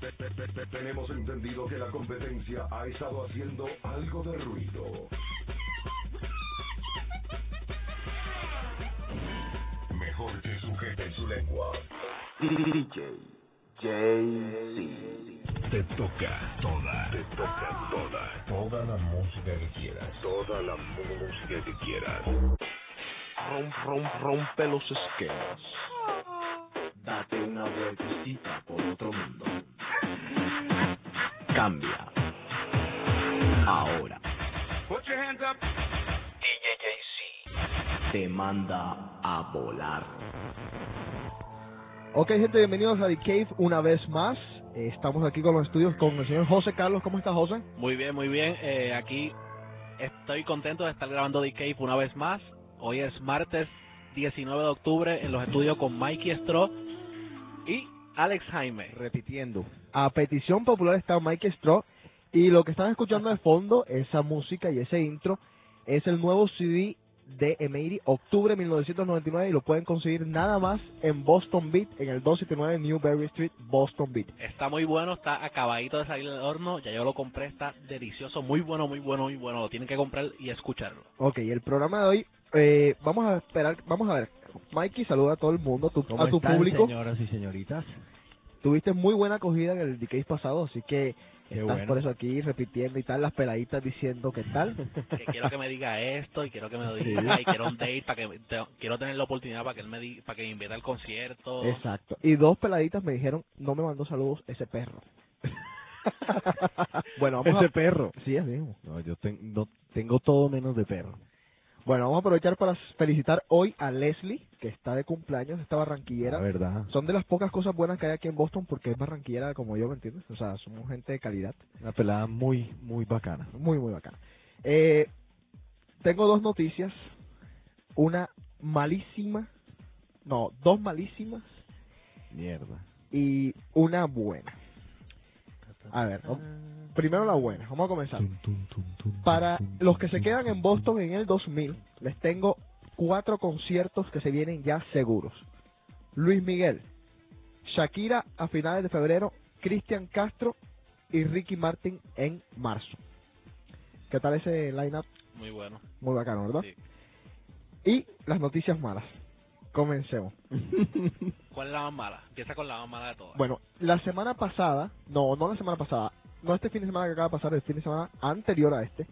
Te- te- te- te- Tenemos entendido que la competencia ha estado haciendo algo de ruido. Mejor que sujeten su lengua. DJ JC. Te toca toda. Te toca toda. Toda la música que quieras. Toda la música que quieras. Rom, rom, rompe los esquemas. Date una vueltecita por otro mundo. Cambia. Ahora. DJ JC te manda a volar. Ok, gente, bienvenidos a The Cave una vez más. Eh, estamos aquí con los estudios con el señor José Carlos. ¿Cómo está, José? Muy bien, muy bien. Eh, aquí estoy contento de estar grabando The Cave una vez más. Hoy es martes 19 de octubre en los estudios con Mikey Stro y Alex Jaime. Repitiendo. A petición popular está Mike Straw. Y lo que están escuchando de fondo, esa música y ese intro, es el nuevo CD de Emery, octubre de 1999. Y lo pueden conseguir nada más en Boston Beat, en el 279 Newberry Street, Boston Beat. Está muy bueno, está acabadito de salir del horno. Ya yo lo compré, está delicioso, muy bueno, muy bueno, muy bueno. Lo tienen que comprar y escucharlo. Ok, el programa de hoy, eh, vamos a esperar, vamos a ver. Mikey, saluda a todo el mundo, a tu, a tu público. señoras y señoritas? Tuviste muy buena acogida en el DK pasado, así que Qué estás bueno. por eso aquí repitiendo y tal, las peladitas diciendo qué tal. Que quiero que me diga esto y quiero que me lo diga y quiero un date para que te- quiero tener la oportunidad para que él me di- para que me invite al concierto. Exacto. Y dos peladitas me dijeron, no me mandó saludos ese perro. bueno, vamos Ese a... perro. Sí, así mismo. No, yo ten- no- tengo todo menos de perro. Bueno, vamos a aprovechar para felicitar hoy a Leslie, que está de cumpleaños, esta La barranquillera. verdad. Son de las pocas cosas buenas que hay aquí en Boston porque es barranquillera como yo, ¿me entiendes? O sea, somos gente de calidad. Una pelada muy, muy bacana. Muy, muy bacana. Eh, tengo dos noticias. Una malísima. No, dos malísimas Mierda. y una buena. A ver, primero la buena. Vamos a comenzar. Para los que se quedan en Boston en el 2000, les tengo cuatro conciertos que se vienen ya seguros. Luis Miguel, Shakira a finales de febrero, Cristian Castro y Ricky Martin en marzo. ¿Qué tal ese lineup? Muy bueno. Muy bacano, ¿verdad? Sí. Y las noticias malas. Comencemos. ¿Cuál es la más mala? Empieza con la más mala de todas. Bueno, la semana pasada, no, no la semana pasada, no este fin de semana que acaba de pasar, el fin de semana anterior a este,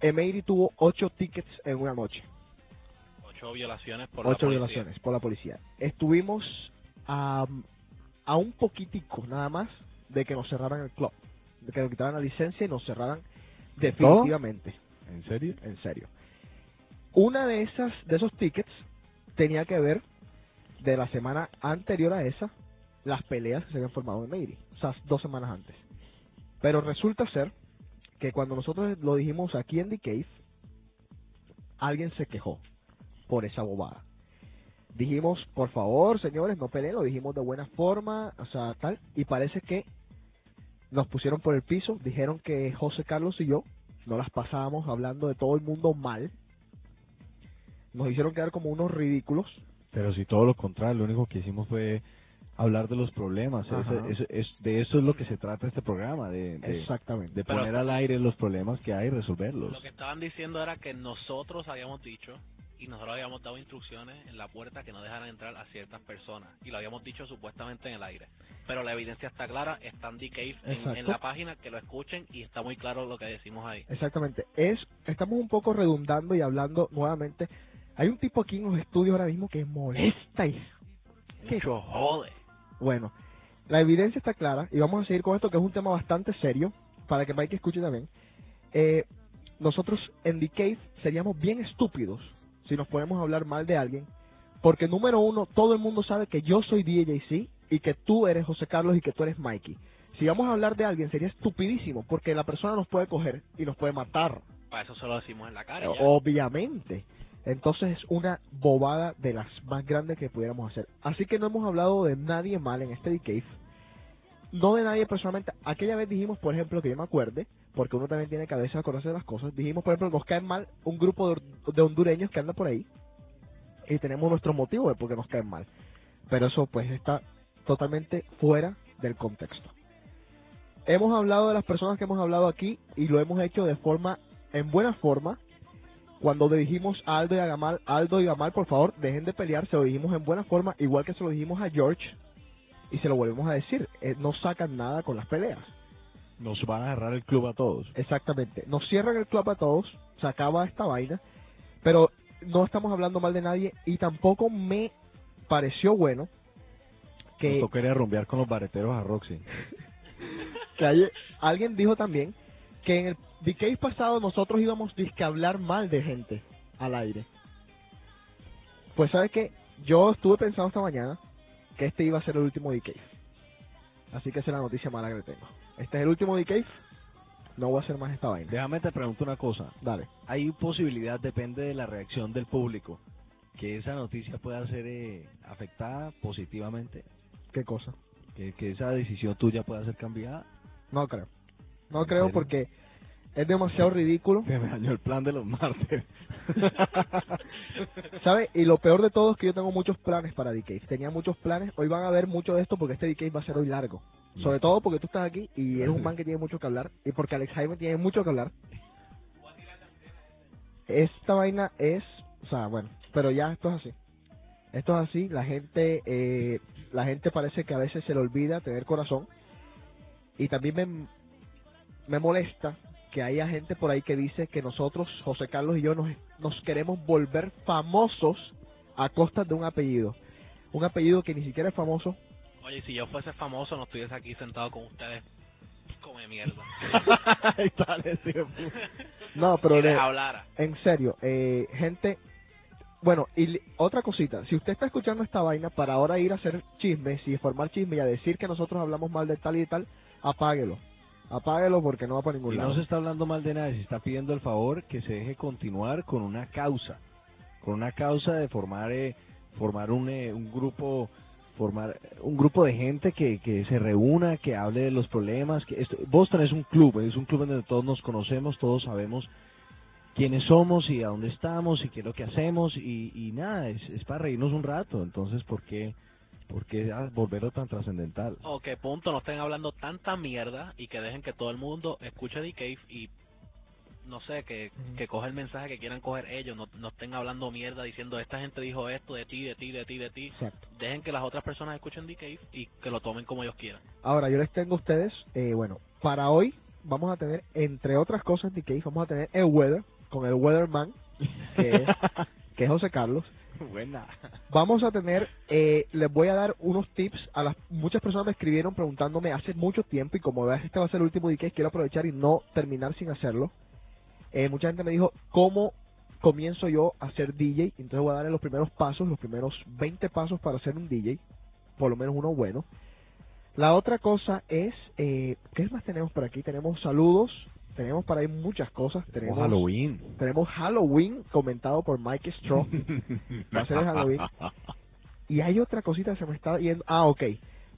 Emery tuvo ocho tickets en una noche. Ocho violaciones por la ocho policía. violaciones por la policía. Estuvimos a, a un poquitico nada más de que nos cerraran el club, de que nos quitaran la licencia y nos cerraran definitivamente, ¿En serio? en serio. Una de esas de esos tickets tenía que ver de la semana anterior a esa las peleas que se habían formado en Meiri, dos semanas antes. Pero resulta ser que cuando nosotros lo dijimos aquí en The Cave, alguien se quejó por esa bobada. Dijimos, por favor, señores, no peleen, lo dijimos de buena forma, o sea, tal, y parece que nos pusieron por el piso, dijeron que José Carlos y yo no las pasábamos hablando de todo el mundo mal, nos hicieron quedar como unos ridículos, Pero si todo lo contrario, lo único que hicimos fue hablar de los problemas. Ese- ese- es, de eso es lo que se trata este programa, de, de, exactamente. de Pero- poner al aire los problemas que hay y resolverlos. Lo que estaban diciendo era que nosotros habíamos dicho y nosotros habíamos dado instrucciones en la puerta que no dejaran entrar a ciertas personas y lo habíamos dicho supuestamente en el aire. Pero la evidencia está clara, está en The Cave en, en la página, que lo escuchen y está muy claro lo que decimos ahí. Exactamente. Es, estamos un poco redundando y hablando nuevamente. Hay un tipo aquí en los estudios ahora mismo que molesta y ¿Qué? Mucho jode. Bueno, la evidencia está clara y vamos a seguir con esto que es un tema bastante serio para que Mike escuche también. Eh, nosotros en The seríamos bien estúpidos si nos podemos hablar mal de alguien porque número uno, todo el mundo sabe que yo soy DJC y que tú eres José Carlos y que tú eres Mikey. Si vamos a hablar de alguien sería estupidísimo porque la persona nos puede coger y nos puede matar. Para eso se lo decimos en la cara. y ya. Obviamente. Entonces es una bobada de las más grandes que pudiéramos hacer. Así que no hemos hablado de nadie mal en este The Cave. No de nadie personalmente. Aquella vez dijimos, por ejemplo, que yo me acuerde, porque uno también tiene cabeza a conocer las cosas. Dijimos, por ejemplo, nos caen mal un grupo de, de hondureños que anda por ahí. Y tenemos nuestro motivo de por qué nos caen mal. Pero eso pues está totalmente fuera del contexto. Hemos hablado de las personas que hemos hablado aquí y lo hemos hecho de forma, en buena forma. Cuando dijimos a Aldo y a Gamal, Aldo y Gamal, por favor, dejen de pelear, se lo dijimos en buena forma, igual que se lo dijimos a George, y se lo volvemos a decir, eh, no sacan nada con las peleas. Nos van a agarrar el club a todos. Exactamente. Nos cierran el club a todos, se acaba esta vaina, pero no estamos hablando mal de nadie y tampoco me pareció bueno que, Nos tocaría rumbear con los bareteros a Roxy. que hay- alguien dijo también que en el decay pasado nosotros íbamos disque a hablar mal de gente al aire. Pues sabes que yo estuve pensando esta mañana que este iba a ser el último decay. Así que esa es la noticia mala que le tengo. Este es el último decay. No voy a hacer más esta vaina. Déjame te pregunto una cosa. Dale. Hay posibilidad, depende de la reacción del público, que esa noticia pueda ser eh, afectada positivamente, ¿Qué cosa? que, que esa decisión tuya pueda ser cambiada. No creo. No ¿En creo porque es demasiado ridículo. Se me dañó el plan de los martes. ¿Sabes? Y lo peor de todo es que yo tengo muchos planes para DK. Tenía muchos planes. Hoy van a ver mucho de esto porque este DK va a ser hoy largo. Sobre todo porque tú estás aquí y eres un man que tiene mucho que hablar. Y porque Alex Jaime tiene mucho que hablar. Esta vaina es... O sea, bueno. Pero ya esto es así. Esto es así. La gente... Eh, la gente parece que a veces se le olvida tener corazón. Y también me, me molesta que haya gente por ahí que dice que nosotros, José Carlos y yo, nos, nos queremos volver famosos a costa de un apellido. Un apellido que ni siquiera es famoso. Oye, si yo fuese famoso, no estuviese aquí sentado con ustedes. Come mierda. No, pero de- hablara. en serio, eh, gente... Bueno, y otra cosita, si usted está escuchando esta vaina para ahora ir a hacer chismes y formar chismes y a decir que nosotros hablamos mal de tal y de tal, apáguelo. Apáguelo porque no va para ningún Y lado. no se está hablando mal de nadie, se está pidiendo el favor que se deje continuar con una causa, con una causa de formar eh, formar un, eh, un grupo formar un grupo de gente que, que se reúna, que hable de los problemas. que esto- Boston es un club, es un club en donde todos nos conocemos, todos sabemos quiénes somos y a dónde estamos y qué es lo que hacemos y, y nada, es, es para reírnos un rato. Entonces, ¿por qué, por qué volverlo tan trascendental? O que punto no estén hablando tanta mierda y que dejen que todo el mundo escuche The Cave y no sé, que, que coge el mensaje que quieran coger ellos, no, no estén hablando mierda diciendo esta gente dijo esto de ti, de ti, de ti, de ti. Exacto. Dejen que las otras personas escuchen The Cave y que lo tomen como ellos quieran. Ahora, yo les tengo a ustedes, eh, bueno, para hoy vamos a tener, entre otras cosas, DK, vamos a tener el weather, con el weatherman, que es, que es José Carlos. Buena. Vamos a tener, eh, les voy a dar unos tips a las muchas personas me escribieron preguntándome hace mucho tiempo y como veas este va a ser el último DK, quiero aprovechar y no terminar sin hacerlo. Eh, mucha gente me dijo, ¿cómo comienzo yo a ser DJ? Entonces voy a darle los primeros pasos, los primeros 20 pasos para ser un DJ, por lo menos uno bueno. La otra cosa es, eh, ¿qué más tenemos por aquí? Tenemos saludos, tenemos para ahí muchas cosas. Tenemos Halloween. Tenemos Halloween comentado por Mike Straw. Va a ser el Halloween. Y hay otra cosita que se me está yendo. Ah, ok.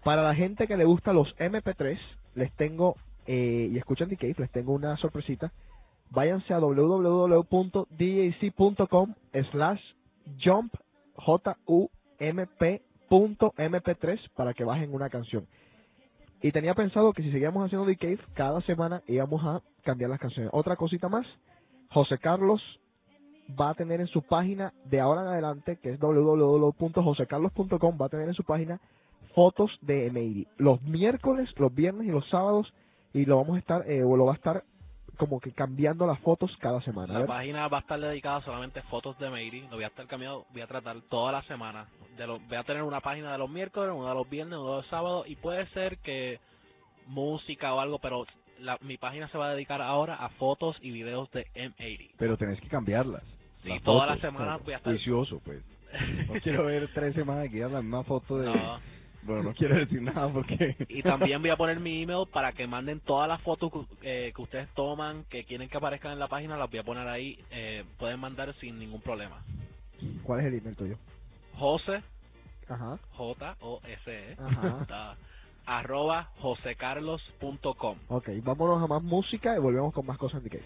Para la gente que le gusta los MP3, les tengo, eh, y escuchan Cave, les tengo una sorpresita. Váyanse a www.djc.com slash jump j u m p punto mp3 para que bajen una canción. Y tenía pensado que si seguíamos haciendo The Cave, cada semana íbamos a cambiar las canciones. Otra cosita más, José Carlos va a tener en su página de ahora en adelante, que es www.josecarlos.com, va a tener en su página fotos de Emery. Los miércoles, los viernes y los sábados, y lo vamos a estar, eh, o lo va a estar como que cambiando las fotos cada semana. La página va a estar dedicada solamente a fotos de Mary. Lo voy a estar cambiando, voy a tratar toda la semana. De lo, voy a tener una página de los miércoles, una de los viernes, una de los sábados y puede ser que música o algo, pero la, mi página se va a dedicar ahora a fotos y videos de M80. Pero tenés que cambiarlas. Sí, Las fotos, las semanas claro. voy a estar- Juicioso, pues. No quiero ver tres semanas seguidas la misma foto de... No. Bueno, no quiero decir nada porque... Y también voy a poner mi email para que manden todas las fotos que, eh, que ustedes toman, que quieren que aparezcan en la página, las voy a poner ahí. Eh, pueden mandar sin ningún problema. ¿Cuál es el email tuyo? Jose, Ajá. J-O-S-E, Ajá. está, arroba josecarlos.com. Ok, vámonos a más música y volvemos con más cosas en The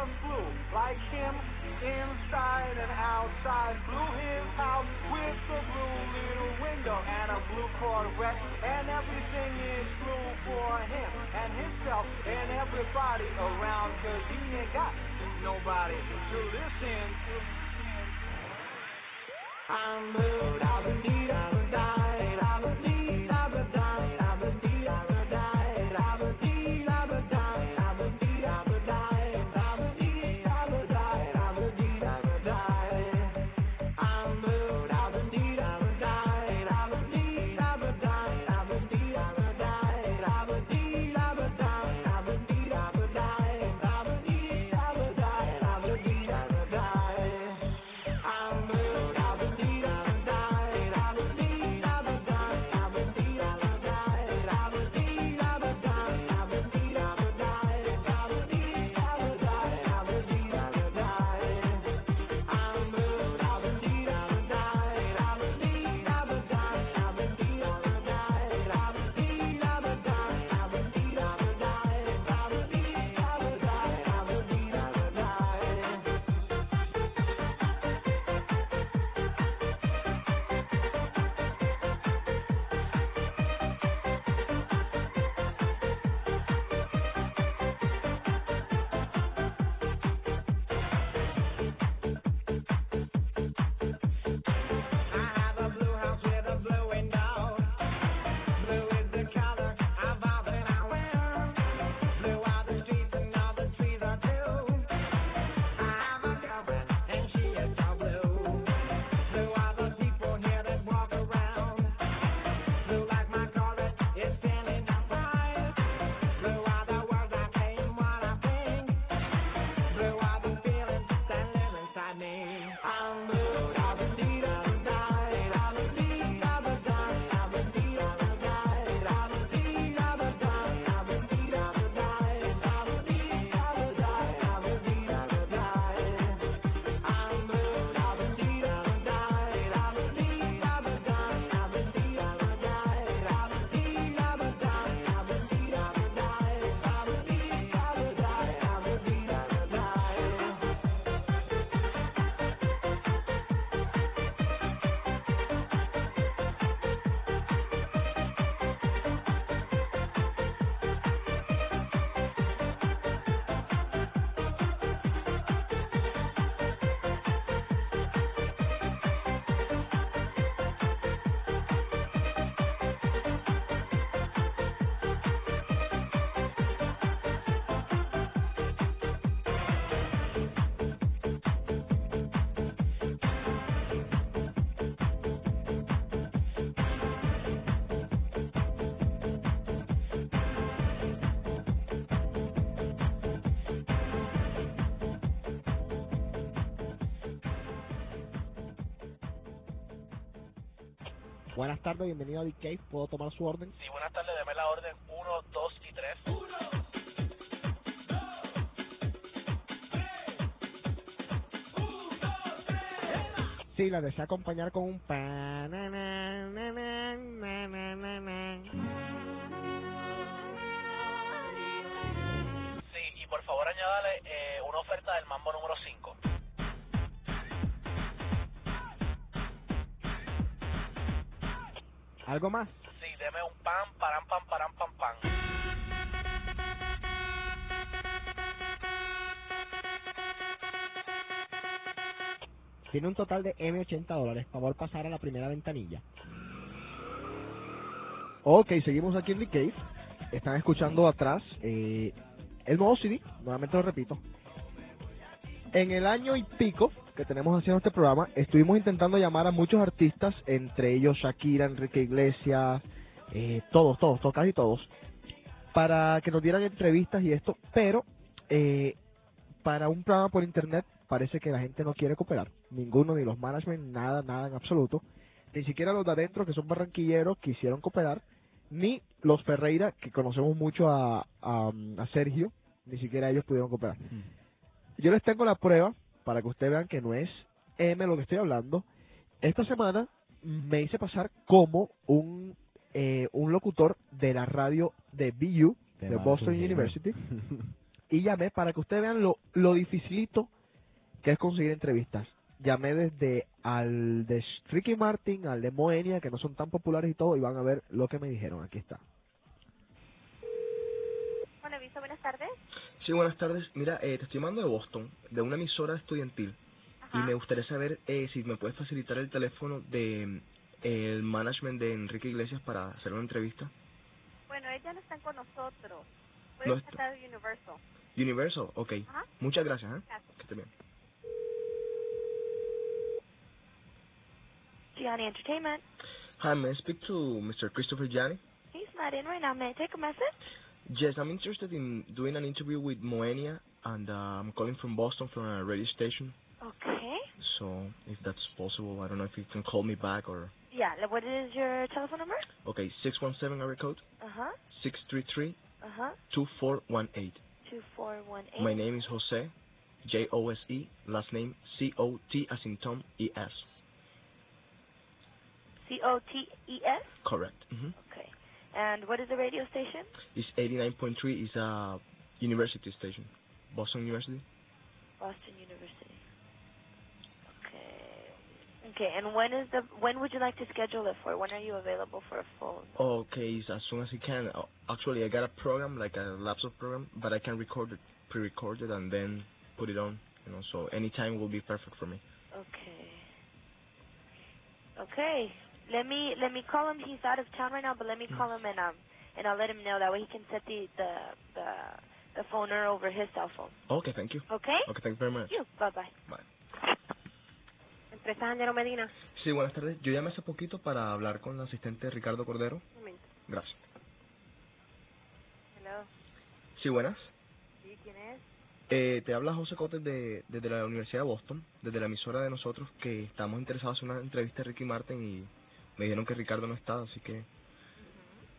sun blue, like him, inside and outside. blue. his house with a blue little window and a blue Corvette, and everything is blue for him and himself and everybody around, cause he ain't got nobody to listen to. I'm blue, I'm blue, I'm blue. Buenas tardes, bienvenido a The Cave. ¿Puedo tomar su orden? Sí, buenas tardes, deme la orden 1, 2 y 3. 1, 2, 3, 1, 3. Sí, la desea acompañar con un pan. Sí, y por favor añádale eh, una oferta del mambo número 5. ¿Algo más? Sí, deme un pam, param, pam, param, pam, pam. Tiene un total de M80 dólares. Favor pasar a la primera ventanilla. Ok, seguimos aquí en The Cave. Están escuchando atrás eh, el nuevo CD. Nuevamente lo repito. En el año y pico que tenemos haciendo este programa, estuvimos intentando llamar a muchos artistas, entre ellos Shakira, Enrique Iglesias, eh, todos, todos, todos, casi todos, para que nos dieran entrevistas y esto, pero eh, para un programa por internet parece que la gente no quiere cooperar. Ninguno, ni los management, nada, nada en absoluto. Ni siquiera los de adentro, que son barranquilleros, quisieron cooperar. Ni los Ferreira, que conocemos mucho a, a, a Sergio, ni siquiera ellos pudieron cooperar. Yo les tengo la prueba para que ustedes vean que no es M lo que estoy hablando. Esta semana me hice pasar como un, eh, un locutor de la radio de BU, de Boston. University, y llamé para que ustedes vean lo, lo dificilito que es conseguir entrevistas. Llamé desde al de Ricky Martin, al de Moenia, que no son tan populares y todo, y van a ver lo que me dijeron. Aquí está. Bueno, Viso, buenas tardes. Sí, buenas tardes. Mira, eh, te estoy llamando de Boston, de una emisora estudiantil. Ajá. Y me gustaría saber eh, si me puedes facilitar el teléfono de eh, el management de Enrique Iglesias para hacer una entrevista. Bueno, ella no está con nosotros. No Puedes está. tratar Universal. Universal, ok. Ajá. Muchas gracias, ¿eh? Gracias. Que esté bien. Gianni Entertainment. Hi, may I speak to Mr. Christopher Gianni? He's not in right now. May I take a message? Yes, I'm interested in doing an interview with Moenia, and uh, I'm calling from Boston from a radio station. Okay. So, if that's possible, I don't know if you can call me back or... Yeah, what is your telephone number? Okay, 617 area code, Uh-huh. 633 Uh-huh. 2418. 2418. My name is Jose, J O S E, last name C O T as in Tom E S. C-O-T-E-S? Correct. hmm Okay. And what is the radio station? It's 89.3 is a university station, Boston University. Boston University. Okay. Okay, and when is the, when would you like to schedule it for? When are you available for a phone? Okay, it's as soon as you can. Uh, Actually, I got a program, like a laptop program, but I can record it, pre-record it, and then put it on. You know, so any time will be perfect for me. Okay. Okay. Let me let me call him. He's out of town right now, but let me call him and um and I'll let him know that way he can set the the the, the phoner over his cell phone. Okay, thank you. Okay? Okay, thank you very much. You. Bye bye. Bye. Empresa Angelo Medina. Sí, buenas tardes. Yo llamé hace poquito para hablar con el asistente Ricardo Cordero. Un momento. Gracias. Hello. Sí, buenas. ¿Sí? ¿Quién es? Eh, te habla José Cotes de, desde la Universidad de Boston, desde la emisora de nosotros, que estamos interesados en una entrevista a Ricky Martin y me dijeron que Ricardo no está, así que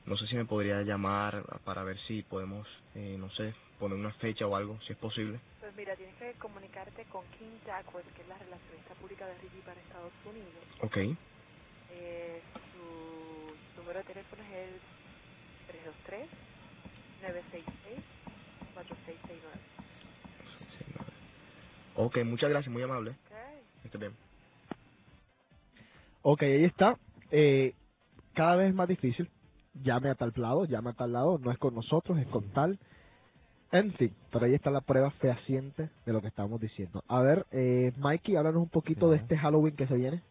no sé si me podría llamar para ver si podemos, eh, no sé, poner una fecha o algo, si es posible. Pues mira, tienes que comunicarte con Kim Duckworth, que es la relacionista pública de Ricky para Estados Unidos. Ok, Eh, su número de teléfono es el 323-966-4669. ok, muchas gracias, muy amable. Ok. Esté bien. Ok, ahí está. Eh, cada vez es más difícil. Llame a tal lado, llame a tal lado. No es con nosotros, es con tal. En fin, pero ahí está la prueba fehaciente de lo que estamos diciendo. A ver, eh, Mikey, háblanos un poquito de este Halloween que se viene.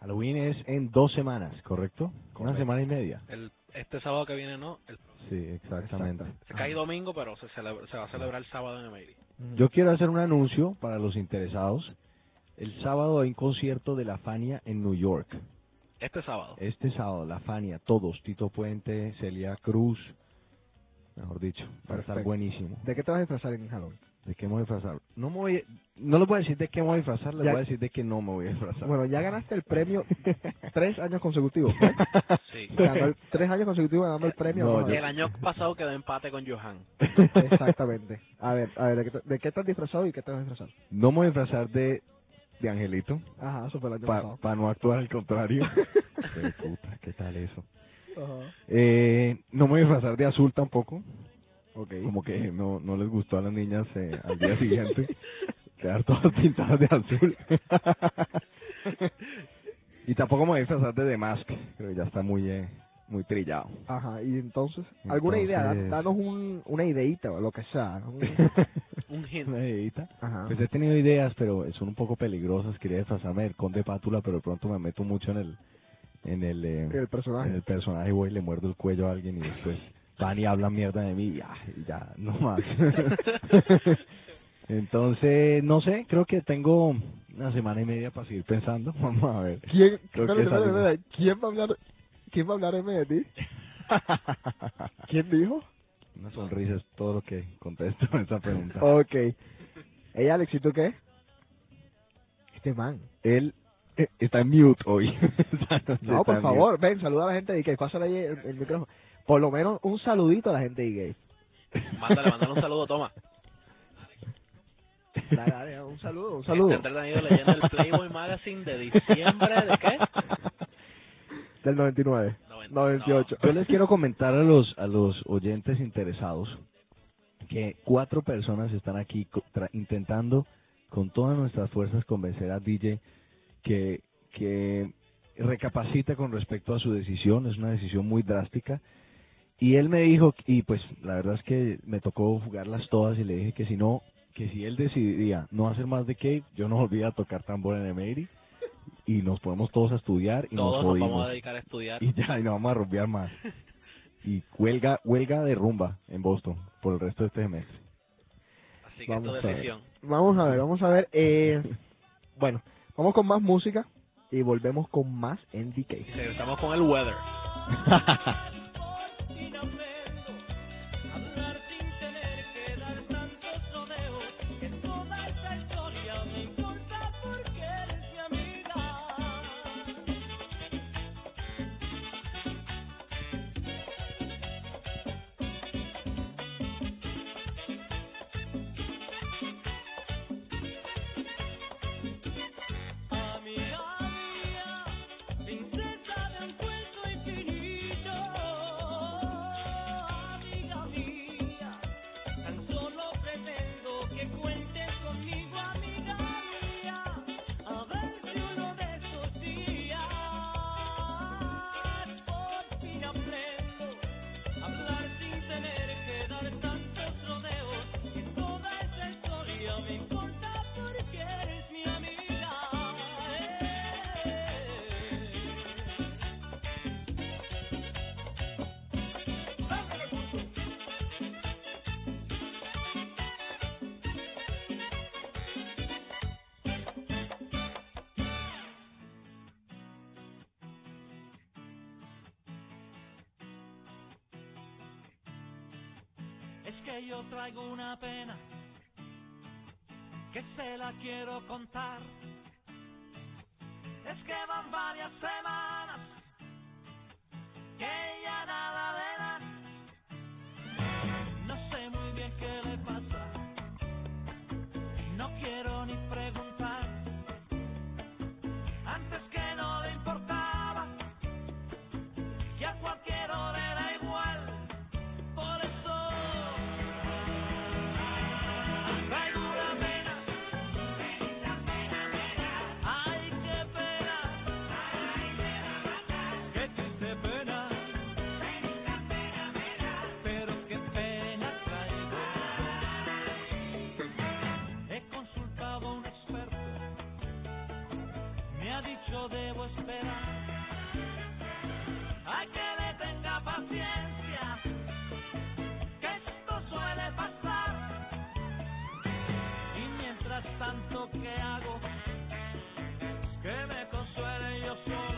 Halloween es en dos semanas, ¿correcto? Una Correcto. semana y media. El, este sábado que viene no, el, Sí, exactamente. se cae domingo, pero se, celebra- se va a celebrar el sábado en Emery. Yo quiero hacer un anuncio para los interesados. El sábado hay un concierto de la Fania en New York. Este sábado. Este sábado, la Fania, todos, Tito Puente, Celia Cruz, mejor dicho, va a estar buenísimo. ¿De qué te vas a disfrazar en Halloween? ¿De qué me voy a disfrazar? No me voy, no les voy a decir de qué me voy a disfrazar, les Ya- voy a decir de qué no me voy a disfrazar. Bueno, ya ganaste el premio tres años consecutivos. Sí. Ganó el- tres años consecutivos ganando el premio. No, el año pasado quedó empate con Johan. Exactamente. A ver, a ver, ¿de qué, te- de qué estás disfrazado y qué te vas a disfrazar? no me voy a disfrazar de, de Angelito, Ajá, eso fue el año para pasado. no actuar al contrario. Puta, ¿qué tal eso? Ajá. Eh, no me voy a disfrazar de azul tampoco. Como que no, no les gustó a las niñas eh, al día siguiente quedar todas pintadas de azul. Y tampoco me voy a disfrazar de The Mask, creo que ya está muy, eh, muy trillado. Ajá, y entonces, ¿alguna idea? Entonces- Danos un, una ideita o lo que sea. un- Un hint. Una ideita. Ajá. Pues he tenido ideas, pero son un poco peligrosas. Quería disfrazarme del conde Pátula, pero de pronto me meto mucho en el en el, eh, El personaje. en el personaje, voy y le muerdo el cuello a alguien y después van y hablan mierda de mí y ya, ya no más. Entonces, no sé, creo que tengo una semana y media para seguir pensando. Vamos a ver. ¿Quién, Creo espérate, que espérate, salimos. espérate, ¿Quién va a hablar? ¿Quién va a hablar M de ti? ¿Quién dijo? Una sonrisa es todo lo que contesto a esa pregunta. Ok. Ey, Alex, ¿y tú qué? Este man. Él eh, está en mute hoy. No, en por mute. favor, ven, saluda a la gente de Gay. Pásale ahí el, el micrófono. Por lo menos un saludito a la gente de Gay. Mándale, mándale un saludo, toma. Dale, dale, un saludo, un saludo. Está entretenido leyendo el Playboy Magazine de diciembre de qué? Del 99. 98. Yo les quiero comentar a los a los oyentes interesados que cuatro personas están aquí intentando con todas nuestras fuerzas convencer a DJ que que recapacite con respecto a su decisión, es una decisión muy drástica. Y él me dijo, y pues la verdad es que me tocó jugarlas todas y le dije que si no, que si él decidía no hacer más de Cave, yo no volvía a tocar tambor en Emery y nos ponemos todos a estudiar y Todos nos nos jodimos. vamos a dedicar a estudiar. Y ya, y no vamos a rumbear más. Y huelga, huelga de rumba en Boston por el resto de este semestre. Así que Vamos es a tu ver. decisión. Vamos a ver, vamos a ver. Eh, bueno, vamos con más música y volvemos con más NDK. Y regresamos con el weather. que yo traigo una pena que se la quiero contar. Es que van varias semanas Hay que le tenga paciencia, que esto suele pasar. Y mientras tanto, ¿qué hago? Que me consuele yo solo.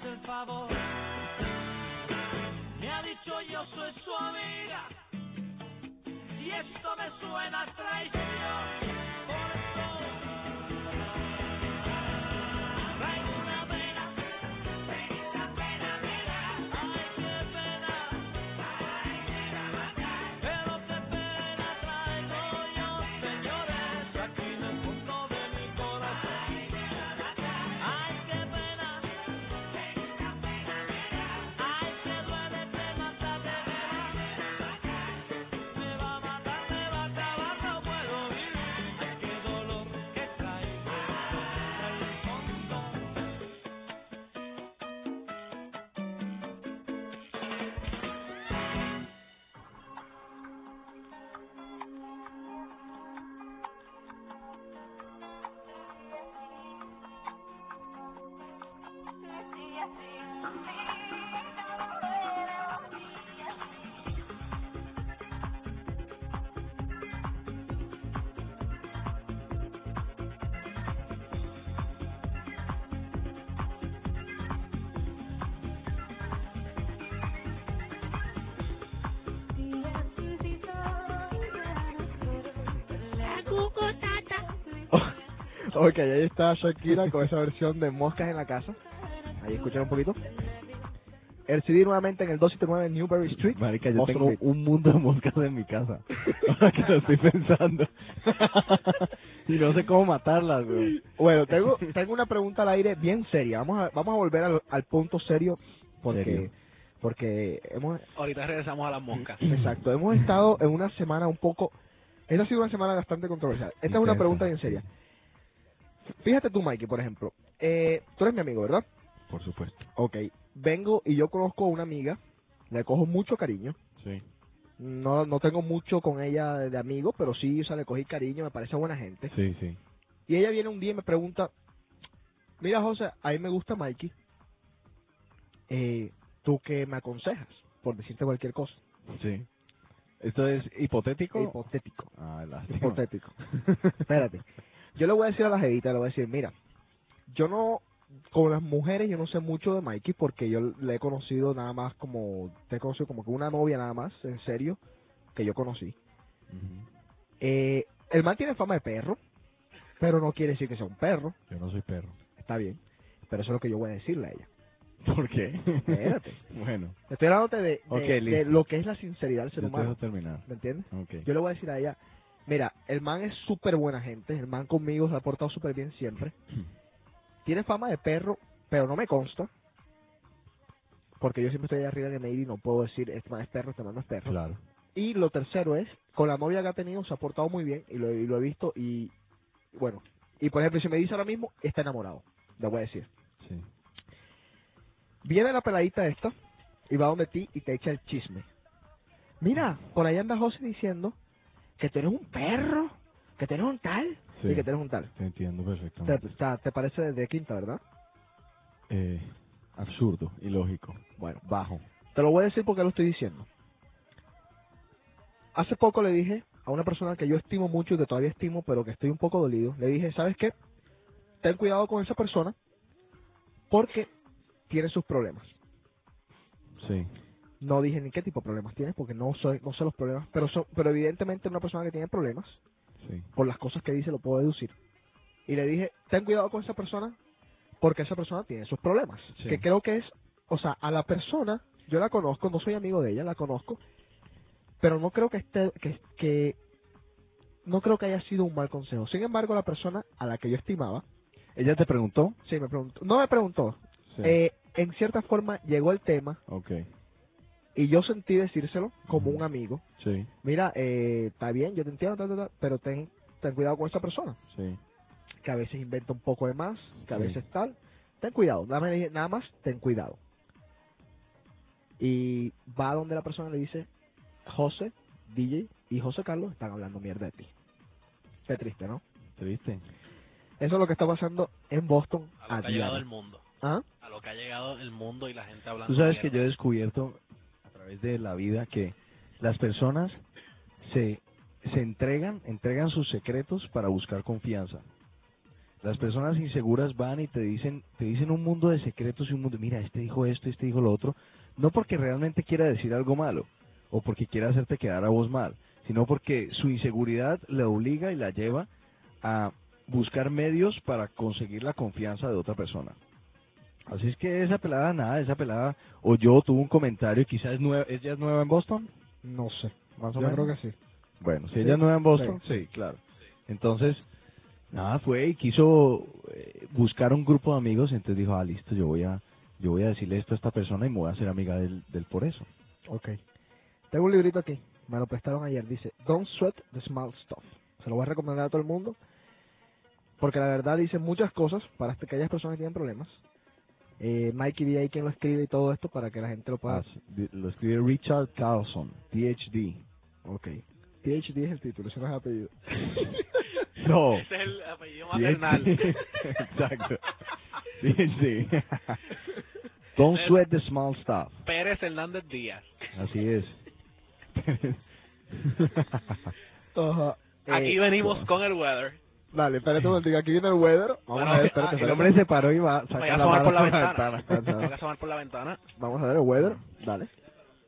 hace el favor. Ok, ahí está Shakira con esa versión de Moscas en la Casa. Ahí escuchen un poquito. El CD nuevamente en el 279 Newberry Street. Marica, yo tengo un mundo de moscas en mi casa. Ahora que lo estoy pensando. y no sé cómo matarlas, güey. Bueno, tengo, tengo una pregunta al aire bien seria. Vamos a, vamos a volver al, al punto serio porque, Serio. porque hemos, Ahorita regresamos a las moscas. exacto, hemos estado en una semana un poco, esta ha sido una semana bastante controversial. Esta es una pregunta bien seria. Fíjate tú, Mikey, por ejemplo, eh, tú eres mi amigo, ¿verdad? Por supuesto. Ok, vengo y yo conozco a una amiga, le cojo mucho cariño. Sí. No, no tengo mucho con ella de amigo, pero sí, o sea, le cogí cariño, me parece buena gente. Sí, sí. Y ella viene un día y me pregunta, mira José, a mí me gusta Mikey, eh, ¿tú qué me aconsejas? Por decirte cualquier cosa. Sí. ¿Esto es hipotético? Hipotético. Ah, lástima. Hipotético. Espérate. Yo le voy a decir a la jevita, le voy a decir, mira, yo no, con las mujeres yo no sé mucho de Mikey porque yo le he conocido nada más como, te he conocido como que una novia nada más, en serio, que yo conocí. Eh, el man tiene fama de perro, pero no quiere decir que sea un perro, Yo no soy perro. está bien, pero eso es lo que yo voy a decirle a ella. ¿Por qué? Espérate. bueno, Estoy hablándote de, de, lo que es la sinceridad del ser yo te humano, dejo terminar. ¿me entiendes? Ok. Yo le voy a decir a ella, mira, el man es súper buena gente, el man conmigo se ha portado súper bien siempre. Tiene fama de perro, pero no me consta. Porque yo siempre estoy ahí arriba de Navy y no puedo decir, este man es perro, este man no es perro. Claro. Y lo tercero es, con la novia que ha tenido se ha portado muy bien y lo, y lo he visto y, bueno, y por ejemplo, si me dice ahora mismo, está enamorado, le voy a decir. Sí. Viene la peladita esta y va donde ti y te echa el chisme. Mira, por ahí anda José diciendo que tú eres un perro, que tú eres un tal Sí. y que tú eres un tal. Te entiendo Te, perfectamente. está- te parece de quinta, ¿verdad? Eh, absurdo, ilógico, Bueno, bajo. te lo voy a decir porque lo estoy diciendo. Hace poco le dije a una persona que yo estimo mucho y que todavía estimo, pero que estoy un poco dolido. Le dije, ¿sabes qué? Ten cuidado con esa persona porque tiene sus problemas. Sí. No dije ni qué tipo de problemas tiene porque no soy, no sé los problemas, pero son, pero evidentemente una persona que tiene problemas, Sí. por las cosas que dice lo puedo deducir. Y le dije, ten cuidado con esa persona porque esa persona tiene sus problemas. Sí. Que creo que es, o sea, a la persona, yo la conozco, no soy amigo de ella, la conozco, pero no creo que esté, que, que no creo que haya sido un mal consejo. Sin embargo, la persona a la que yo estimaba, ¿Ella te preguntó? sí me preguntó, no me preguntó, Sí. eh, en cierta forma llegó el tema ok. Y yo sentí decírselo como un amigo. Sí, Mira, eh, está bien, yo te entiendo, ta, ta, ta, pero ten, ten cuidado con esa persona, sí. que a veces inventa un poco de más, que a Sí. veces tal. Ten cuidado, nada, más- nada más, ten cuidado. Y va donde la persona le dice, José, DJ y José Carlos están hablando mierda de ti. Qué triste, ¿no? ¿Triste? Eso es lo que está pasando en Boston A a, lo que ha llegado el mundo. ¿Ah? A lo que ha llegado el mundo y la gente hablando. Tú sabes que yo he descubierto través de la vida que las personas se, se entregan, entregan sus secretos para buscar confianza. Las personas inseguras van y te dicen, te dicen un mundo de secretos y un mundo, mira, este dijo esto, este dijo lo otro, no porque realmente quiera decir algo malo o porque quiera hacerte quedar a vos mal, sino porque su inseguridad le obliga y la lleva a buscar medios para conseguir la confianza de otra persona. Así es que esa pelada, nada, esa pelada, o yo tuvo un comentario, quizás es nueva, ¿ella es nueva en Boston? No sé. Más o menos. creo que sí. Bueno, si Sí, ella es nueva en Boston, sí. sí, claro. Entonces, nada, fue y quiso eh, buscar un grupo de amigos, entonces dijo, ah, listo, yo voy a yo voy a decirle esto a esta persona y me voy a hacer amiga del, del por eso. Ok. Tengo un librito aquí. Me lo prestaron ayer. Dice, Don't Sweat the Small Stuff. Se lo voy a recomendar a todo el mundo. Porque la verdad dice muchas cosas para aquellas personas que tienen problemas. Eh, Mikey D. ahí quien lo escribe y todo esto para que la gente lo pueda... Ah, lo escribe Richard Carlson, PhD. Ok. PhD es el título, ese no es el apellido. No. Ese es el apellido maternal. Exacto. PhD. Don't sweat the small stuff. Pérez Hernández Díaz. Así es. Aquí Eh, venimos con el weather. Dale, espérate un momento, aquí viene el weather. Vamos Bueno, a ver, ah, espérate, el El hombre se paró y va a Voy sacar a la mano por la ventana. ventana. Tengo que asomar por la ventana. Vamos a ver el weather. Dale.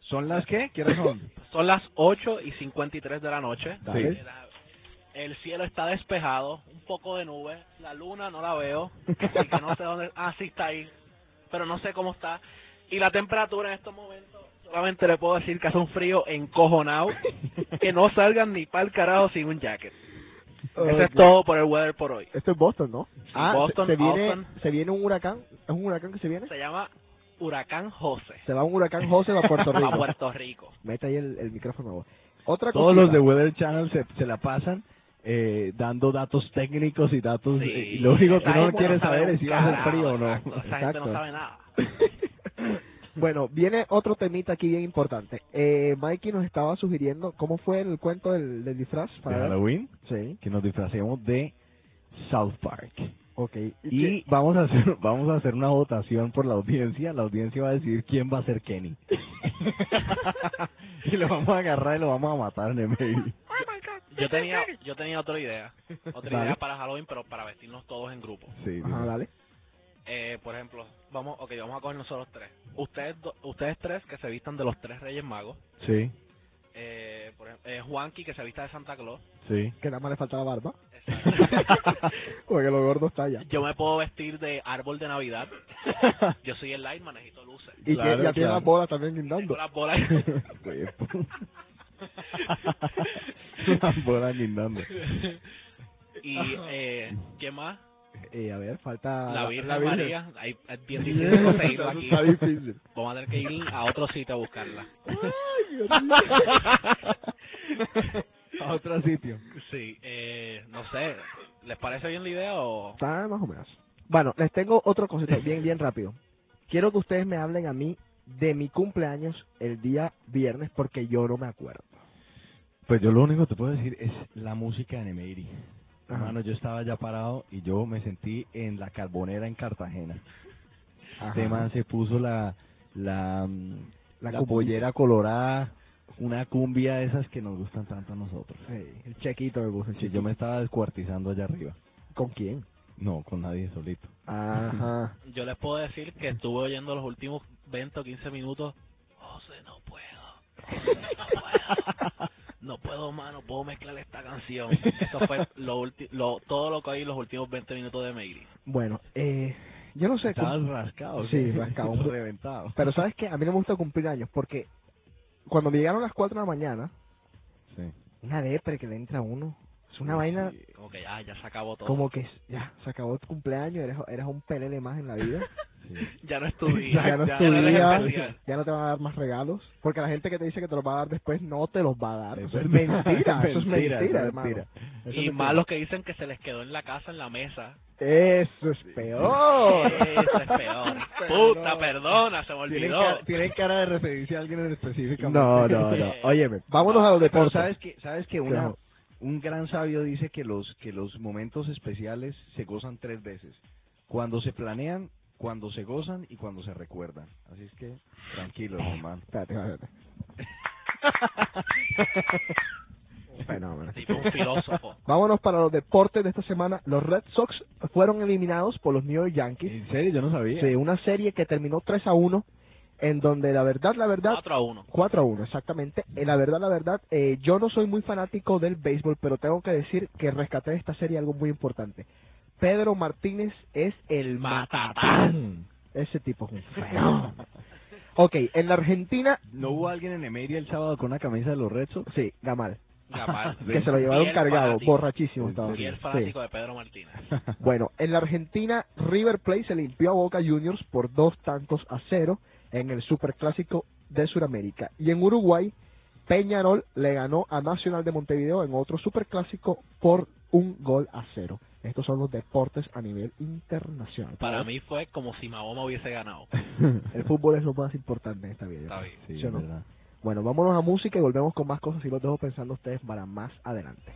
¿Son las qué? ¿Qué hora son? Son las 8 y 53 de la noche. Dale. Eh, El cielo está despejado, un poco de nube. La luna no la veo, así que no sé dónde. Ah, sí está ahí, pero no sé cómo está. Y la temperatura en estos momentos, solamente le puedo decir que hace un frío encojonado, que no salgan ni pa'l carajo sin un jacket. Eso es todo por el weather por hoy. Esto es Boston, ¿no? ah, se- Boston, se, viene, Austin. se viene un huracán. ¿Es un huracán que se viene? Se llama Huracán José, Se va un huracán José a Puerto Rico. a Puerto Rico. Mete ahí el, el micrófono. vos. Otra Todos cosita. los de Weather Channel se, se la pasan eh, dando datos técnicos y datos... Sí, eh, y lo único que gente quiere sabe saber es si va a hacer frío o no. exacto. Esa gente Exacto. no sabe nada. Bueno, viene otro temita aquí bien importante. Eh, Mikey nos estaba sugiriendo cómo fue el cuento del, del disfraz. De Para ver. Halloween, Sí. que nos disfracemos de South Park. Ok. Y vamos a hacer vamos a hacer una votación por la audiencia. La audiencia va a decidir quién va a ser Kenny. y lo vamos a agarrar y lo vamos a matar en el medio. Yo tenía, yo tenía otra idea, otra Dale. idea para Halloween, pero para vestirnos todos en grupo. Sí, Ajá, dale. Eh, por ejemplo, vamos, okay, vamos a coger nosotros tres. Ustedes, do- ustedes tres que se vistan de los tres Reyes Magos. sí, Eh, por ejemplo, eh, Juanqui que se vista de Santa Claus. sí. Que nada más le falta la barba. Exacto. Porque lo gordo está allá. Yo me puedo vestir de árbol de Navidad. Yo soy el lightman, necesito luces. Y Claro, que ya tiene claro. las bolas también guindando. las bolas. Las bolas guindando. y, eh, ¿qué más? Eh, a ver, falta La Virgen la María. Ahí es bien difícil conseguirlo aquí. Está difícil. Vamos a tener que ir a otro sitio a buscarla. a otro sitio. Sí, eh, no sé, ¿les parece bien la idea o...? Está más o menos. Bueno, les tengo otra cosita bien, bien rápido. Quiero que ustedes me hablen a mí de mi cumpleaños el día viernes porque yo no me acuerdo. Pues yo lo único que te puedo decir es la música de Nemeiri. Hermano, yo estaba ya parado y yo me sentí en la carbonera en Cartagena. Ajá. Este man se puso la la, mm, La la, cumbia. pollera colorada, una cumbia de esas que nos gustan tanto a nosotros. Sí, el chequito me puso el Sí, yo me estaba descuartizando allá arriba. ¿Con quién? No, con nadie solito. Ajá. Yo les puedo decir que estuve oyendo los últimos 20 o 15 minutos. José, no puedo. No puedo. No puedo más, no puedo mezclar esta canción. Eso fue lo ulti- lo, todo lo que oí los últimos 20 minutos de Meiri. Bueno, eh, yo no sé. Estabas cum- rascado. Sí, ¿sí? rascado. Reventado. Pero sabes que a mí no me gusta cumplir años porque cuando me llegaron las 4 de la mañana, Sí. una depre que le entra a uno. Es una vaina Sí. Como que ya, ya se acabó todo. como que ya, se acabó tu cumpleaños, eres, eres un pelele más en la vida. Sí. Ya no es tu día. ya no es tu día, especial. ya no te van a dar más regalos. Porque la gente que te dice que te los va a dar después no te los va a dar. Eso es mentira, eso es mentira, es hermano. mentira. Eso es Y mentira. más los que dicen que se les quedó en la casa, en la mesa. Eso es peor. Eso es peor. Puta, perdona, se me Tienen olvidó. cara, tienen cara de referirse a alguien en específico. No, no, no. Óyeme, vámonos a los Pero deportes. sabes que, sabes que una, Claro. Un gran sabio dice que los que los momentos especiales se gozan tres veces. Cuando se planean, cuando se gozan y cuando se recuerdan. Así es que tranquilo, hermano. Espérate, espérate. fenómeno. Tipo un filósofo. Vámonos para los deportes de esta semana. Los Red Sox fueron eliminados por los New York Yankees. ¿En serio? Yo no sabía. Sí, una serie que terminó 3 a 1, en donde la verdad, la verdad, 4 a 1. 4 a 1, exactamente. Eh, la verdad, la verdad, eh, yo no soy muy fanático del béisbol, pero tengo que decir que rescaté de esta serie algo muy importante. Pedro Martínez es el matatán. Ese tipo es un fenómeno. Ok, en la Argentina, ¿No hubo alguien en Emery el sábado con una camisa de los Red Sox? sí, Gamal, Gamal. que se lo llevaron cargado, fanático. borrachísimo estaba. Y el Sí. fanático de Pedro Martínez. Bueno, en la Argentina, River Plate se limpió a Boca Juniors por dos tantos a cero en el Superclásico de Sudamérica. Y en Uruguay, Peñarol le ganó a Nacional de Montevideo en otro Superclásico por un gol a cero. Estos son los deportes a nivel internacional. Para mí fue como si Mahoma hubiese ganado. el fútbol es lo más importante en esta vida. Está bien. Sí, ¿Sí no? Bueno, vámonos a música y volvemos con más cosas y los dejo pensando ustedes para más adelante.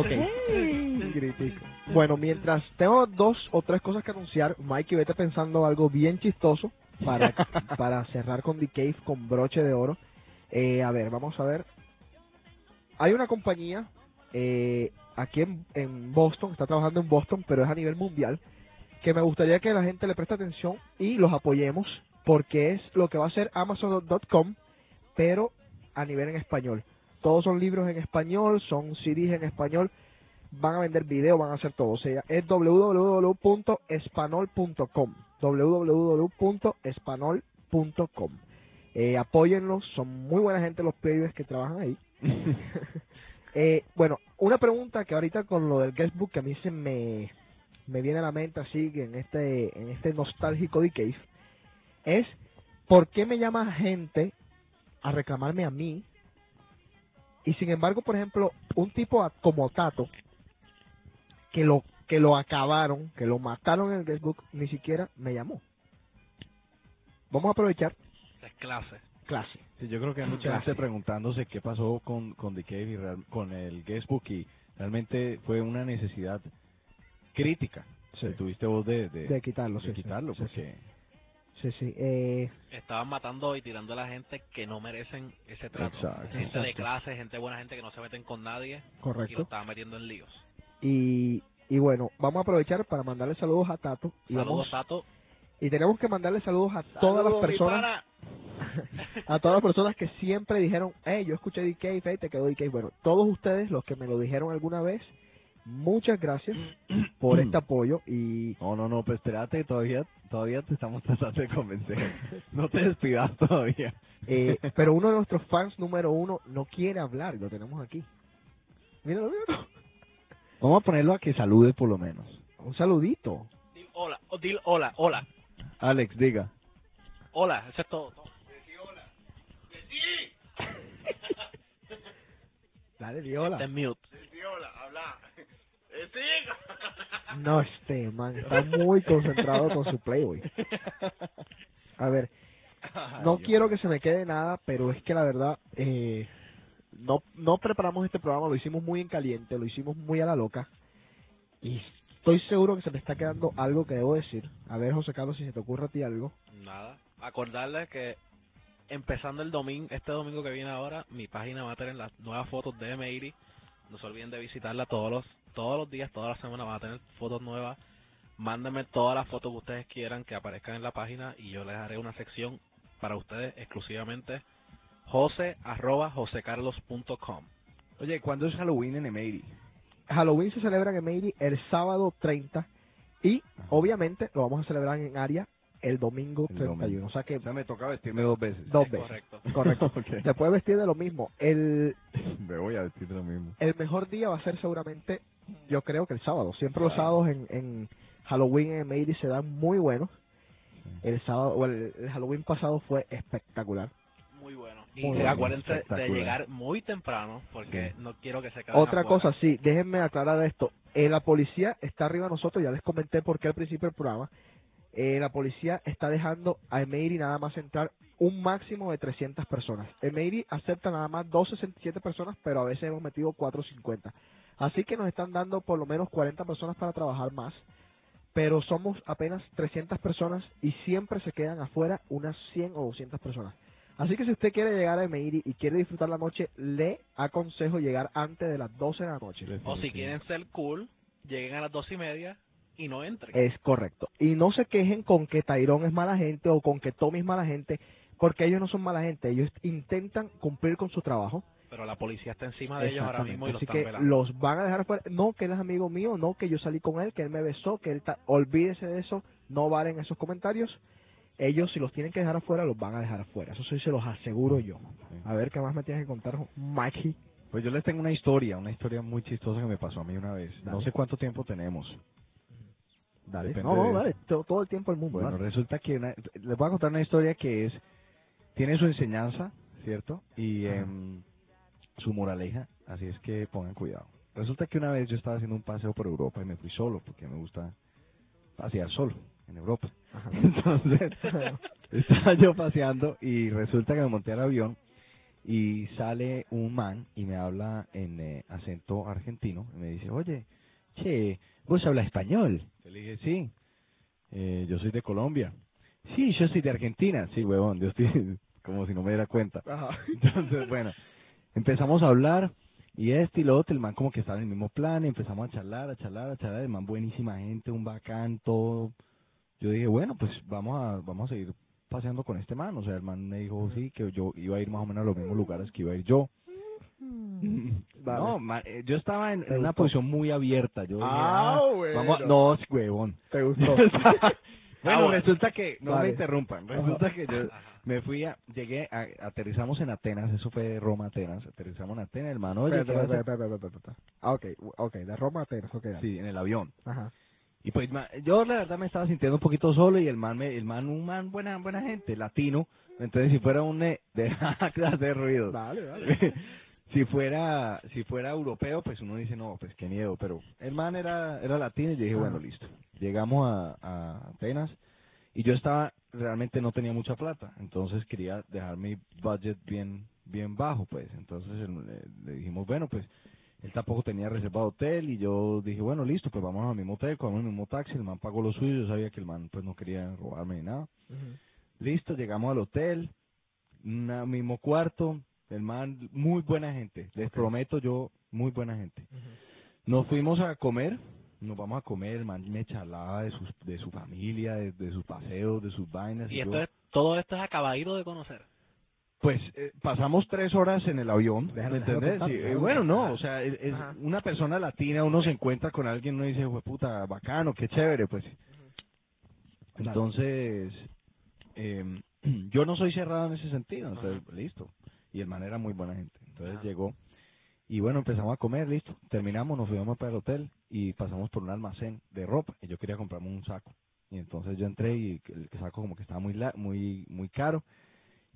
Ok. Bueno, mientras tengo dos o tres cosas que anunciar, Mikey, vete pensando algo bien chistoso para, para cerrar con The Cave con broche de oro. Eh, a ver, vamos a ver. Hay una compañía eh, aquí en, en Boston, está trabajando en Boston, pero es a nivel mundial, que me gustaría que la gente le preste atención y los apoyemos, porque es lo que va a hacer Amazon.com, pero a nivel en español. Todos son libros en español, son CDs en español, van a vender video, van a hacer todo. O sea, es www.espanol.com. www.espanol.com. Eh, apóyenlos, son muy buena gente los pibes que trabajan ahí. eh, bueno, una pregunta que ahorita con lo del guestbook que a mí se me, me viene a la mente así en este en este nostálgico de Cave es ¿por qué me llama gente a reclamarme a mí? Y sin embargo, por ejemplo, un tipo a- como Tato que lo que lo acabaron, que lo mataron en el guestbook, ni siquiera me llamó. Vamos a aprovechar Es clase. clase. Sí, yo creo que hay mucha gente preguntándose qué pasó con, con The Cave y real- con el guestbook y realmente fue una necesidad crítica Sí. que tuviste vos de, de, De quitarlo, de sí, quitarlo, Sí, porque Sí, sí. Eh, Estaban matando y tirando a la gente que no merecen ese trato. Exacto. Gente de clase, gente buena, gente que no se meten con nadie y lo correcto. estaban metiendo en líos. Y, y bueno, vamos a aprovechar para mandarle saludos a Tato. Y, Saludos, vamos, Tato. y tenemos que mandarle saludos a todas las personas a todas las personas que siempre dijeron, hey, yo escuché DK, hey, te quedó DK. Bueno, todos ustedes, los que me lo dijeron alguna vez, muchas gracias por este apoyo y no, no, no, pues espérate, todavía todavía te estamos tratando de convencer. No te despidas todavía. eh, pero uno de nuestros fans número uno no quiere hablar, lo tenemos aquí. Míralo, míralo. Vamos a ponerlo a que salude por lo menos. Un saludito. Dil hola, oh, dil hola, hola, Alex, diga. hola, eso es todo. Dale, di hola. Está en mute. No, este man está muy concentrado con su Playboy. A ver, no quiero que se me quede nada, pero es que la verdad, eh, no, no preparamos este programa, lo hicimos muy en caliente, lo hicimos muy a la loca. Y estoy seguro que se me está quedando algo que debo decir. A ver, José Carlos, si se te ocurre a ti algo. Nada. Acordarles que empezando el domingo, este domingo que viene ahora, mi página va a tener las nuevas fotos de M80. No se olviden de visitarla todos los todos los días, todas las semanas van a tener fotos nuevas. Mándenme todas las fotos que ustedes quieran que aparezcan en la página y yo les haré una sección para ustedes exclusivamente jose arroba josecarlos.com. Oye, ¿cuándo es Halloween en Emery? Halloween se celebra en Emery el sábado 30 y obviamente lo vamos a celebrar en área el domingo El 31. domingo. O sea que O sea, me toca vestirme dos veces. dos Es veces. correcto. Correcto. Te puedes vestir de lo mismo. El, Me voy a vestir de lo mismo. el mejor día va a ser seguramente, yo creo que el sábado. Siempre los sábados en, en Halloween en Emery se dan muy buenos. El sábado, o el, el Halloween pasado fue espectacular. Muy bueno. Muy Y bueno. acuérdense de llegar muy temprano porque no quiero que se queden Otra afuera. cosa, sí, déjenme aclarar esto. Eh, la policía está arriba de nosotros, ya les comenté por qué al principio del programa. Eh, la policía está dejando a Emery nada más entrar un máximo de 300 personas. Emery acepta nada más 267 personas, pero a veces hemos metido 450. Así que nos están dando por lo menos 40 personas para trabajar más. Pero somos apenas 300 personas y siempre se quedan afuera unas 100 o 200 personas. Así que si usted quiere llegar a Emery y quiere disfrutar la noche, le aconsejo llegar antes de las 12 de la noche. O si quieren ser cool, lleguen a las dos y media y no entren. Es correcto. Y no se quejen con que Tyrone es mala gente o con que Tommy es mala gente, porque ellos no son mala gente. Ellos intentan cumplir con su trabajo. Pero la policía está encima de ellos ahora mismo y los Así están que velando. los van a dejar fuera. No, que él es amigo mío, no, que yo salí con él, que él me besó, que él... ta- Olvídese de eso, no valen esos comentarios. Ellos, si los tienen que dejar afuera, los van a dejar afuera. Eso sí se los aseguro yo. A ver, ¿qué más me tienes que contar, Mikey? Pues yo les tengo una historia, una historia muy chistosa que me pasó a mí una vez. No Dale. sé cuánto tiempo tenemos. Dale. Depende No, no, dale. Todo, todo el tiempo el mundo. Bueno, dale. resulta que una- les voy a contar una historia que es tiene su enseñanza, ¿cierto? Y em, su moraleja, así es que pongan cuidado. Resulta que una vez yo estaba haciendo un paseo por Europa y me fui solo porque me gusta pasear solo en Europa. Entonces, estaba yo paseando y resulta que me monté al avión y sale un man y me habla en eh, acento argentino y me dice, oye, che, ¿vos hablas español? Yo le dije, sí, eh, yo soy de Colombia. Sí, yo soy de Argentina. Sí, huevón, yo estoy como si no me diera cuenta. Ajá. Entonces, bueno, empezamos a hablar y este y lo otro, el man como que estaba en el mismo plan y empezamos a charlar, a charlar, a charlar, el man buenísima gente, un bacán, todo. Yo dije, bueno, pues vamos a, vamos a seguir paseando con este man. O sea, el man me dijo, sí, que yo iba a ir más o menos a los mismos lugares que iba a ir yo. Vale. No, ma- eh, yo estaba en, ¿Te en una gustó? posición muy abierta. Yo dije, Ah, ah, bueno. vamos a- no, huevón. ¿Te gustó? bueno, bueno. resulta que, no Vale. me interrumpan, resulta que yo me fui a, llegué, a, aterrizamos en Atenas, eso fue de Roma a Atenas, aterrizamos en Atenas, hermano, oye, Espera, ¿qué vas a espera, hacer? espera, espera, espera, espera. Ah, ok, ok, de Roma a Atenas, ok. dale. Sí, en el avión. Ajá. Y pues ma- yo la verdad me estaba sintiendo un poquito solo y el man, me, el man, un man buena, buena gente, latino, entonces si fuera un, eh, deja de hacer ruido. Dale, dale. Si fuera si fuera europeo pues uno dice no pues qué miedo pero el man era era latino y yo dije bueno listo llegamos a, a Atenas y yo estaba realmente no tenía mucha plata entonces quería dejar mi budget bien bien bajo pues. Entonces eh, le dijimos bueno pues él tampoco tenía reservado hotel y yo dije bueno listo pues vamos al mismo hotel cogemos el mismo taxi el man pagó lo suyo yo sabía que el man pues no quería robarme ni nada. Listo, llegamos al hotel, mismo cuarto, el man, muy buena gente, les prometo yo, muy buena gente. Nos fuimos a comer, nos vamos a comer, el man me charlaba de, sus, de su familia, de, de sus paseos, de sus vainas. Y yo- esto es, todo esto es acabadito de conocer. Pues eh, pasamos tres horas en el avión, Déjalo- ¿me déjalo entendés? contar, Sí, eh, déjalo bueno, no, o sea, es, una persona latina, uno se encuentra con alguien, uno dice, "Jue puta, bacano, qué chévere, pues. Entonces, eh, yo no soy cerrado en ese sentido, entonces, listo. Y el man era muy buena gente. Entonces llegó y bueno, empezamos a comer, listo. Terminamos, nos fuimos para el hotel y pasamos por un almacén de ropa y yo quería comprarme un saco. Y entonces yo entré y el saco como que estaba muy la- muy muy caro.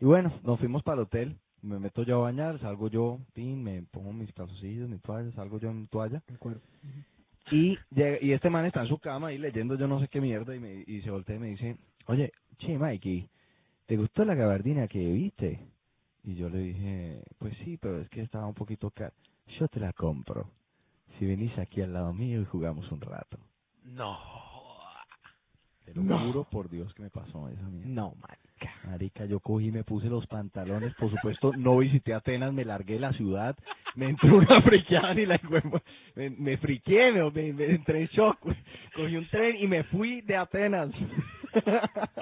Y bueno, nos fuimos para el hotel, me meto yo a bañar, salgo yo, tin, me pongo mis calzoncillos, mi toalla, salgo yo en toalla. El cuerpo. Y, llega- y este man está en su cama ahí leyendo yo no sé qué mierda y, me, y se voltea y me dice, oye, che, Mikey, ¿te gustó la gabardina que viste? Y yo le dije, pues sí, pero es que estaba un poquito cara. Yo te la compro. Si venís aquí al lado mío y jugamos un rato. No. Te lo No. juro por Dios que me pasó esa mierda. No, marica. Marica, yo cogí, me puse los pantalones, por supuesto, no visité Atenas, me largué de la ciudad, me entró una friqueada y la me, me friqué, me, me- me entré en shock, cogí un tren y me fui de Atenas.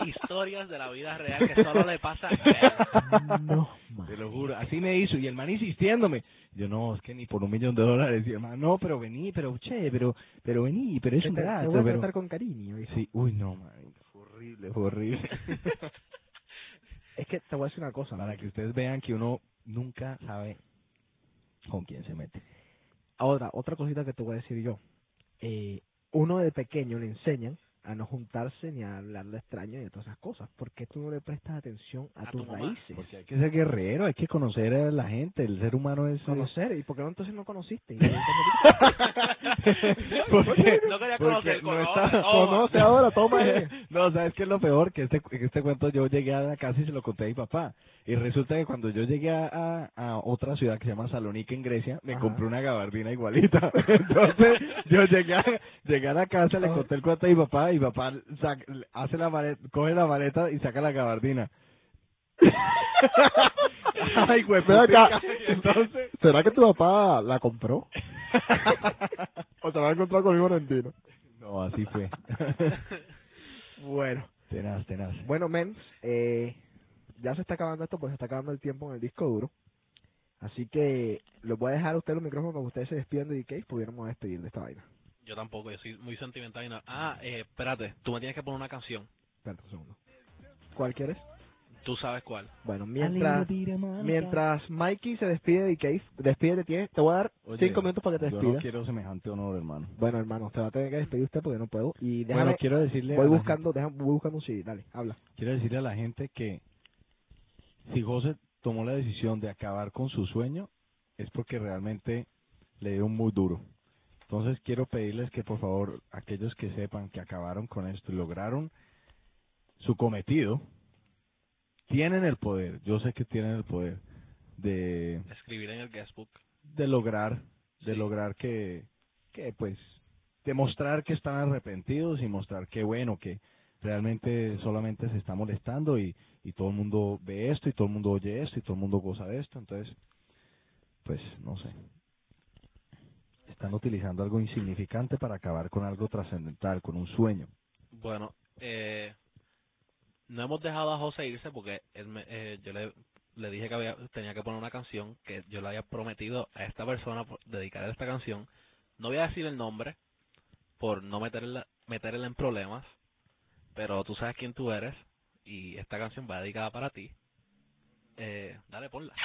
Historias de la vida real que solo le pasa a él. No, Te lo juro, así me hizo, y el man insistiéndome. Yo, no, es que ni por un millón de dólares, y el man, no, pero vení, pero che, pero, pero vení, pero es Te, un te gato, voy a pero... tratar con cariño. hijo. Sí, uy, no, marica, fue horrible, fue horrible. Es que te voy a decir una cosa. Para que ustedes vean que uno nunca sabe con quién se mete. Ahora, otra cosita que te voy a decir yo. Eh, uno de pequeño le enseñan a no juntarse ni a hablar de extraño y de todas esas cosas. ¿Por qué tú no le prestas atención a, A tus tu mamá, raíces? Porque hay que ser guerrero, hay que conocer a la gente, el ser humano es... Conocer, ¿y por qué no entonces no conociste? porque, No quería porque conocer, no está-. Conoce ahora, toma. eh. no, ¿sabes qué es lo peor? Que este, que este cuento yo llegué a la casa y se lo conté a mi papá. Y resulta que cuando yo llegué a, a- a otra ciudad que se llama Salónica en Grecia, me Ajá. compré una gabardina igualita. Entonces yo llegué a, llegué a la casa, le conté el cuento a mi papá y papá hace la maleta, coge la maleta y saca la gabardina. Ay, güey, acá. entonces... ¿Será que tu papá la compró? ¿O se va a encontrar conmigo Valentino? No, así fue. Bueno. tenaz, tenaz. Bueno, men, eh, ya se está acabando esto, pues se está acabando el tiempo en el disco duro. Así que los voy a dejar a ustedes los micrófonos para que ustedes se despidan de DK, pudiéramos despedir de esta vaina. Yo tampoco, yo soy muy sentimental y nada. Ah, eh, espérate, tú me tienes que poner una canción. Espérate un segundo. ¿Cuál quieres? Tú sabes cuál. Bueno, mientras mientras Mikey se despide de DK, despide de ti, te voy a dar Oye, cinco minutos para que te Yo despidas. no quiero semejante honor, hermano. Bueno, hermano, te va a tener que despedir usted porque no puedo. Y déjame, Bueno, quiero decirle, voy a la buscando, déjame, voy buscando un CD, dale, habla. gente- quiero decirle a la gente que si José tomó la decisión de acabar con su sueño es porque realmente le dio muy duro. Entonces quiero pedirles que por favor aquellos que sepan que acabaron con esto y lograron su cometido, tienen el poder, yo sé que tienen el poder, de, Escribir en el guestbook. de lograr, de Sí. lograr que, que pues, demostrar que están arrepentidos y mostrar que bueno, que realmente solamente se está molestando y, y todo el mundo ve esto y todo el mundo oye esto y todo el mundo goza de esto, entonces, pues, no sé. Están utilizando algo insignificante para acabar con algo trascendental, con un sueño. Bueno, eh, no hemos dejado a José irse porque él me- eh, yo le, le dije que había, tenía que poner una canción que yo le había prometido a esta persona por dedicarle esta canción. No voy a decir el nombre por no meterla, meterla en problemas, pero tú sabes quién tú eres y esta canción va dedicada para ti. Eh, dale, ponla.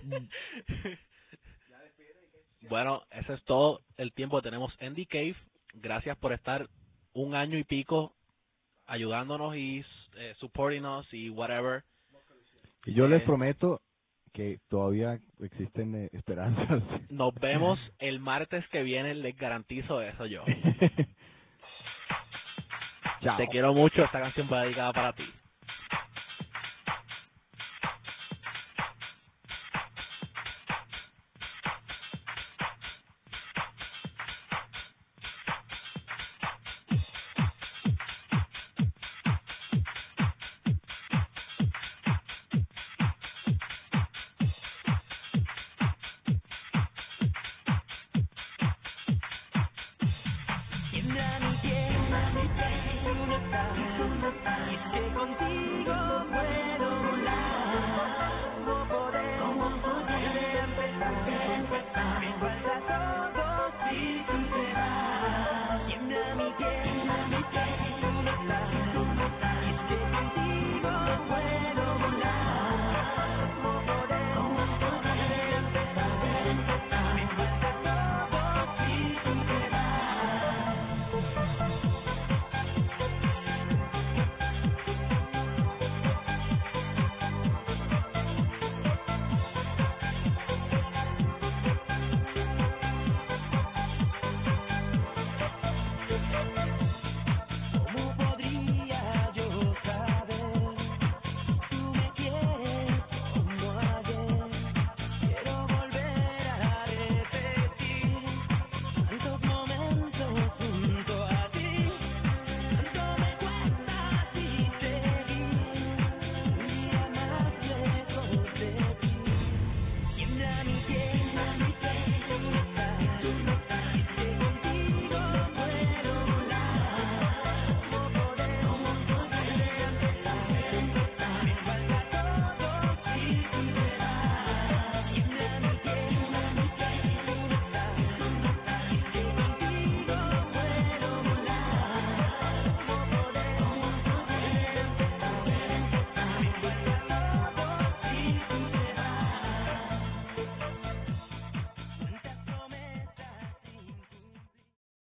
bueno, ese es todo el tiempo que tenemos en The Cave. Gracias por estar un año y pico ayudándonos y eh, supporting us y whatever. Y yo les Eh. prometo que todavía existen eh, esperanzas. Nos vemos el martes que viene, les garantizo eso yo. Chao. Te quiero mucho, esta canción va dedicada para ti.